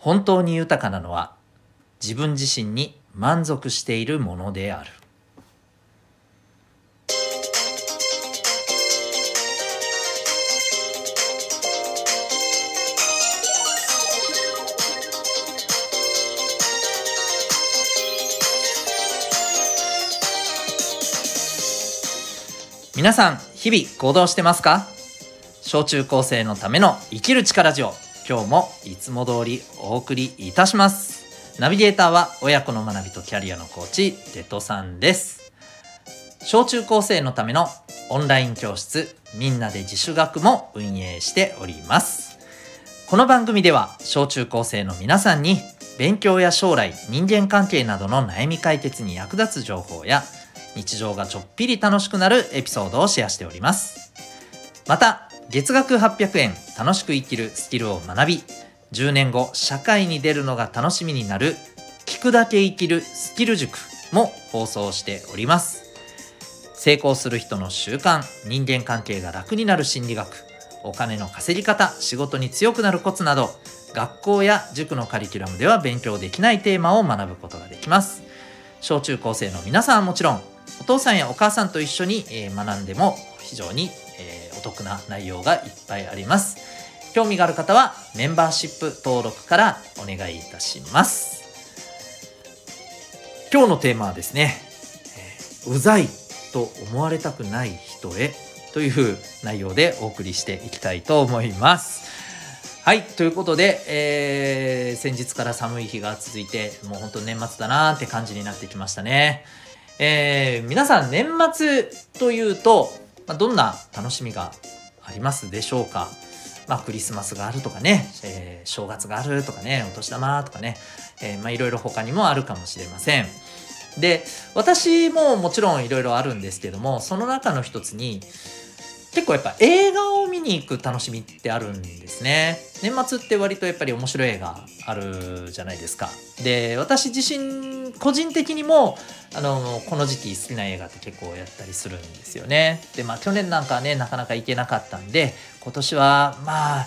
本当に豊かなのは自分自身に満足しているものである。皆さん日々行動してますか？小中高生のための生きる力ジオ。今日もいつも通りお送りいたします。ナビゲーターは親子の学びとキャリアのコーチテトさんです。小中高生のためのオンライン教室みんなで自主学も運営しております。この番組では小中高生の皆さんに勉強や将来人間関係などの悩み解決に役立つ情報や日常がちょっぴり楽しくなるエピソードをシェアしております。また月額800円楽しく生きるスキルを学び10年後社会に出るのが楽しみになる聞くだけ生きるスキル塾も放送しております。成功する人の習慣人間関係が楽になる心理学お金の稼ぎ方仕事に強くなるコツなど学校や塾のカリキュラムでは勉強できないテーマを学ぶことができます。小中高生の皆さんはもちろんお父さんやお母さんと一緒に学んでも非常にお得な内容がいっぱいあります。興味がある方はメンバーシップ登録からお願いいたします。今日のテーマはですね、え、うざいと思われたくない人へという内容でお送りしていきたいと思います。はいということで、えー、先日から寒い日が続いてもうほんと年末だなーって感じになってきましたね。えー、皆さん年末というとまあ、どんな楽しみがありますでしょうか？まあ、クリスマスがあるとかね、えー、正月があるとかね、お年玉とかね、えー、まあいろいろ他にもあるかもしれません。で、私ももちろんいろいろあるんですけども、その中の一つに、結構やっぱ映画を見に行く楽しみってあるんですね。年末って割とやっぱり面白い映画あるじゃないですか。で、私自身、個人的にも、あの、この時期好きな映画って結構やったりするんですよね。で、まあ去年なんかね、なかなか行けなかったんで、今年はまあ、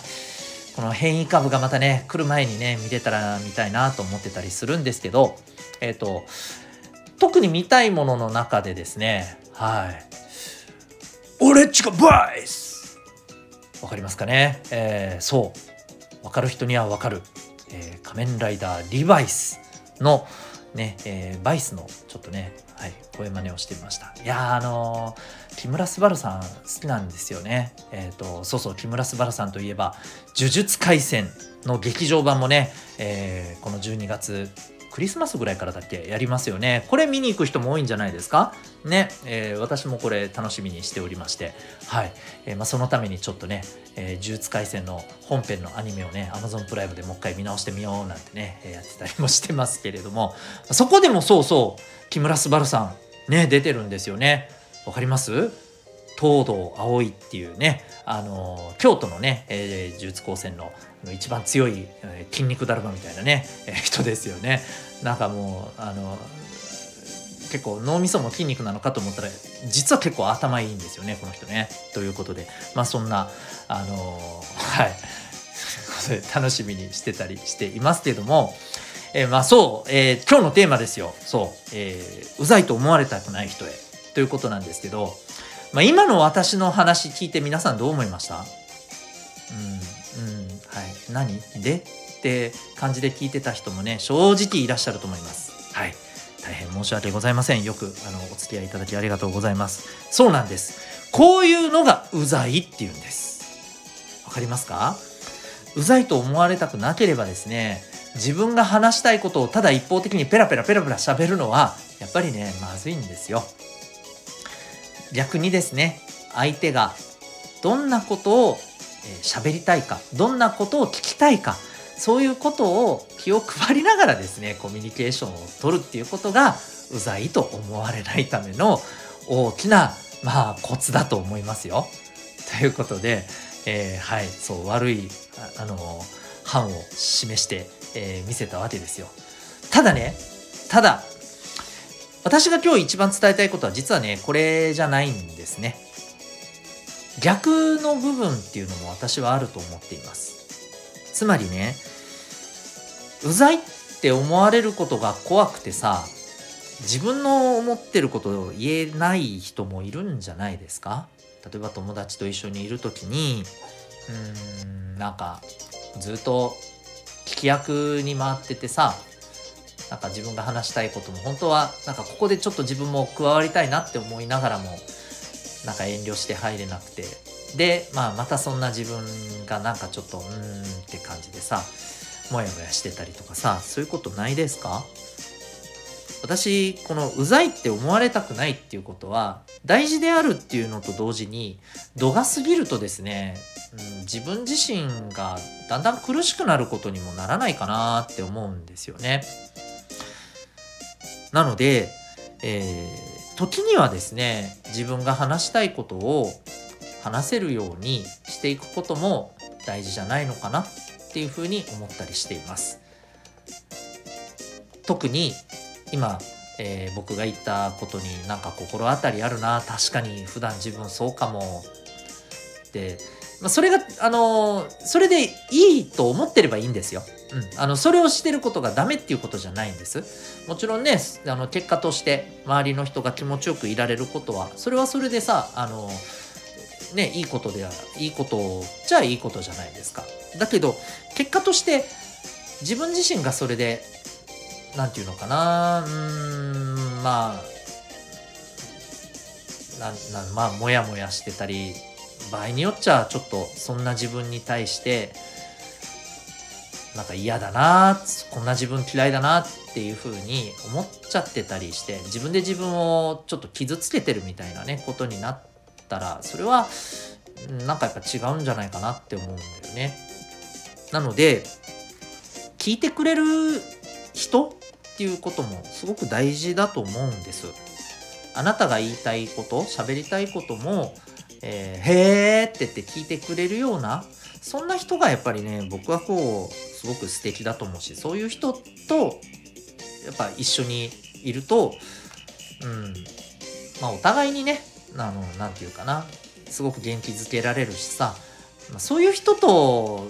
この変異株がまたね、来る前にね、見れたら見たいなと思ってたりするんですけど、えっ、ー、と、特に見たいものの中でですね、はい。俺っちがバイスわかりますかね？えー、そうわかる人にはわかる、えー、仮面ライダーリバイスのね、えー、バイスのちょっとね、はい、声真似をしてみました。いやあのー、木村昴さん好きなんですよね。えっ、ー、と、そうそう、木村昴さんといえば、呪術廻戦の劇場版もね、えー、この12月クリスマスぐらいからだっけやりますよね。これ見に行く人も多いんじゃないですか？ね、えー、私もこれ楽しみにしておりまして、はい。えー、まあ、そのためにちょっとね、えー、呪術廻戦の本編のアニメをね、Amazon プライムでもう一回見直してみようなんてね、えやってたりもしてますけれども、そこでもそうそう、木村昴さん、ね、出てるんですよね。わかります？東堂葵っていうね、あの京都のね、えー、呪術高専の一番強い、えー、筋肉だるまみたいなね、えー、人ですよね。なんかもうあの結構脳みそも筋肉なのかと思ったら実は結構頭いいんですよねこの人ね。ということでまあそんなあのはい 楽しみにしてたりしていますけども。えー、まあそう、えー、今日のテーマですよ。そう、えー、うざいと思われたくない人へということなんですけど、まあ、今の私の話聞いて皆さんどう思いました？うん、うん、はい。何？で？って感じで聞いてた人もね、正直いらっしゃると思います。はい。大変申し訳ございません。よく、あの、お付き合いいただきありがとうございます。そうなんです。こういうのがうざいっていうんです。わかりますか？うざいと思われたくなければですね、自分が話したいことをただ一方的にペラペラペラペラ喋るのは、やっぱりね、まずいんですよ。逆にですね相手がどんなことを喋、えー、りたいかどんなことを聞きたいかそういうことを気を配りながらですねコミュニケーションを取るっていうことがうざいと思われないための大きなまあコツだと思いますよ。ということで、えー、はいそう悪いあ、の範を示して、えー、見せたわけですよ。ただねただ私が今日一番伝えたいことは実はね、これじゃないんですね。逆の部分っていうのも私はあると思っています。つまりね、うざいって思われることが怖くてさ自分の思ってることを言えない人もいるんじゃないですか？例えば友達と一緒にいる時にうーんなんかずっと聞き役に回っててさなんか自分が話したいことも本当はなんかここでちょっと自分も加わりたいなって思いながらもなんか遠慮して入れなくてで、まあ、またそんな自分がなんかちょっとうーんって感じでさモヤモヤしてたりとかさそういうことないですか？私このうざいって思われたくないっていうことは大事であるっていうのと同時に度が過ぎるとですね、うん、自分自身がだんだん苦しくなることにもならないかなって思うんですよね。なので、えー、時にはですね自分が話したいことを話せるようにしていくことも大事じゃないのかなっていうふうに思ったりしています。特に今、えー、僕が言ったことになんか心当たりあるな確かに普段自分そうかもってまあ、それが、あのー、それでいいと思ってればいいんですよ。うん、あのそれをしてることがダメっていうことじゃないんです。もちろんねあの結果として周りの人が気持ちよくいられることはそれはそれでさあのねいいことではいいことじゃいいことじゃないですか。だけど結果として自分自身がそれで何て言うのかなうんまあななまあモヤモヤしてたり場合によっちゃちょっとそんな自分に対してなんか嫌だなこんな自分嫌いだなっていう風に思っちゃってたりして自分で自分をちょっと傷つけてるみたいなねことになったらそれはなんかやっぱ違うんじゃないかなって思うんだよね。なので聞いてくれる人っていうこともすごく大事だと思うんです。あなたが言いたいこと喋りたいこともえー、へーって言って聞いてくれるようなそんな人がやっぱりね僕はこうすごく素敵だと思うしそういう人とやっぱ一緒にいるとうんまあお互いにねあの何て言うかなすごく元気づけられるしさ、まあ、そういう人と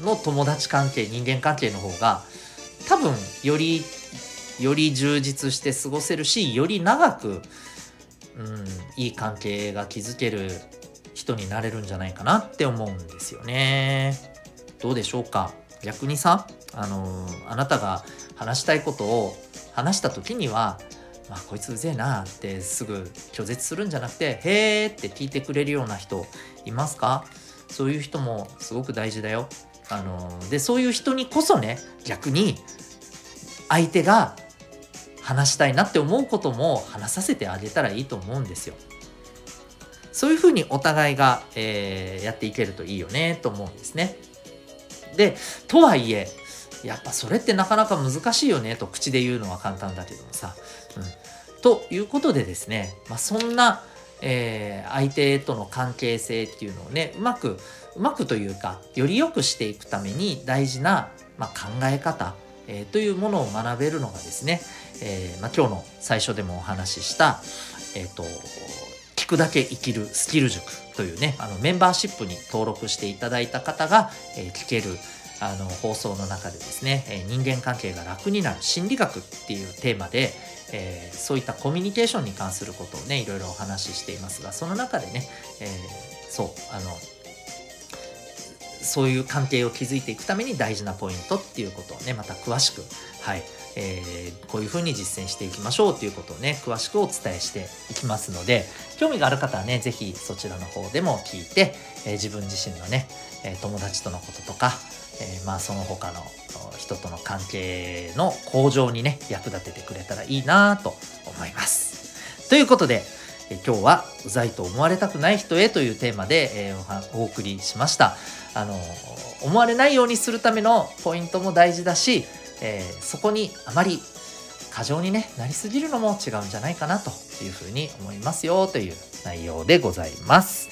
の友達関係人間関係の方が多分よりより充実して過ごせるしより長くうん、いい関係が築ける人になれるんじゃないかなって思うんですよね。どうでしょうか？逆にさ、あのー、あなたが話したいことを話した時には、まあ、こいつうぜえなってすぐ拒絶するんじゃなくて、へーって聞いてくれるような人いますか？そういう人もすごく大事だよ。あのー、で、そういう人にこそね、逆に相手が話したいなって思うことも話させてあげたらいいと思うんですよ。そういうふうにお互いが、えー、やっていけるといいよねと思うんですね。で、とはいえ、やっぱそれってなかなか難しいよねと口で言うのは簡単だけどもさ。うん、ということでですね、まあ、そんな、えー、相手との関係性っていうのをねうまくうまくというかより良くしていくために大事な、まあ、考え方、えー、というものを学べるのがですね、えー、まあ、今日の最初でもお話しした、え、ー、と、聞くだけ生きるスキル塾というね、あのメンバーシップに登録していただいた方が、えー、聞けるあの放送の中でですね、え人間関係が楽になる心理学っていうテーマで、えー、そういったコミュニケーションに関することをねいろいろお話ししていますがその中でね、えー、そうあのそういう関係を築いていくために大事なポイントっていうことをねまた詳しくはいえー、こういうふうに実践していきましょうということをね詳しくお伝えしていきますので興味がある方はね是非そちらの方でも聞いて、えー、自分自身のね、え友達とのこととか、えまあその他の人との関係の向上にね役立ててくれたらいいなと思います。ということで今日は「うざいと思われたくない人へ」というテーマで、えお送りしました。あの思われないようにするためのポイントも大事だしえー、そこにあまり過剰にねなりすぎるのも違うんじゃないかなというふうに思いますよという内容でございます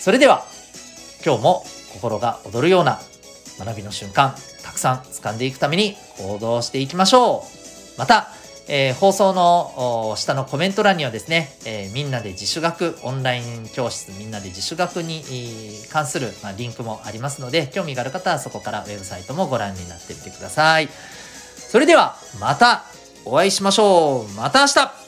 それでは今日も心が躍るような学びの瞬間たくさん掴んでいくために行動していきましょうまたえー、放送の下のコメント欄にはですね、えー、みんなで自主学、オンライン教室、みんなで自主学に関する、まあ、リンクもありますので、興味がある方はそこからウェブサイトもご覧になってみてください。それでは、またお会いしましょう。また明日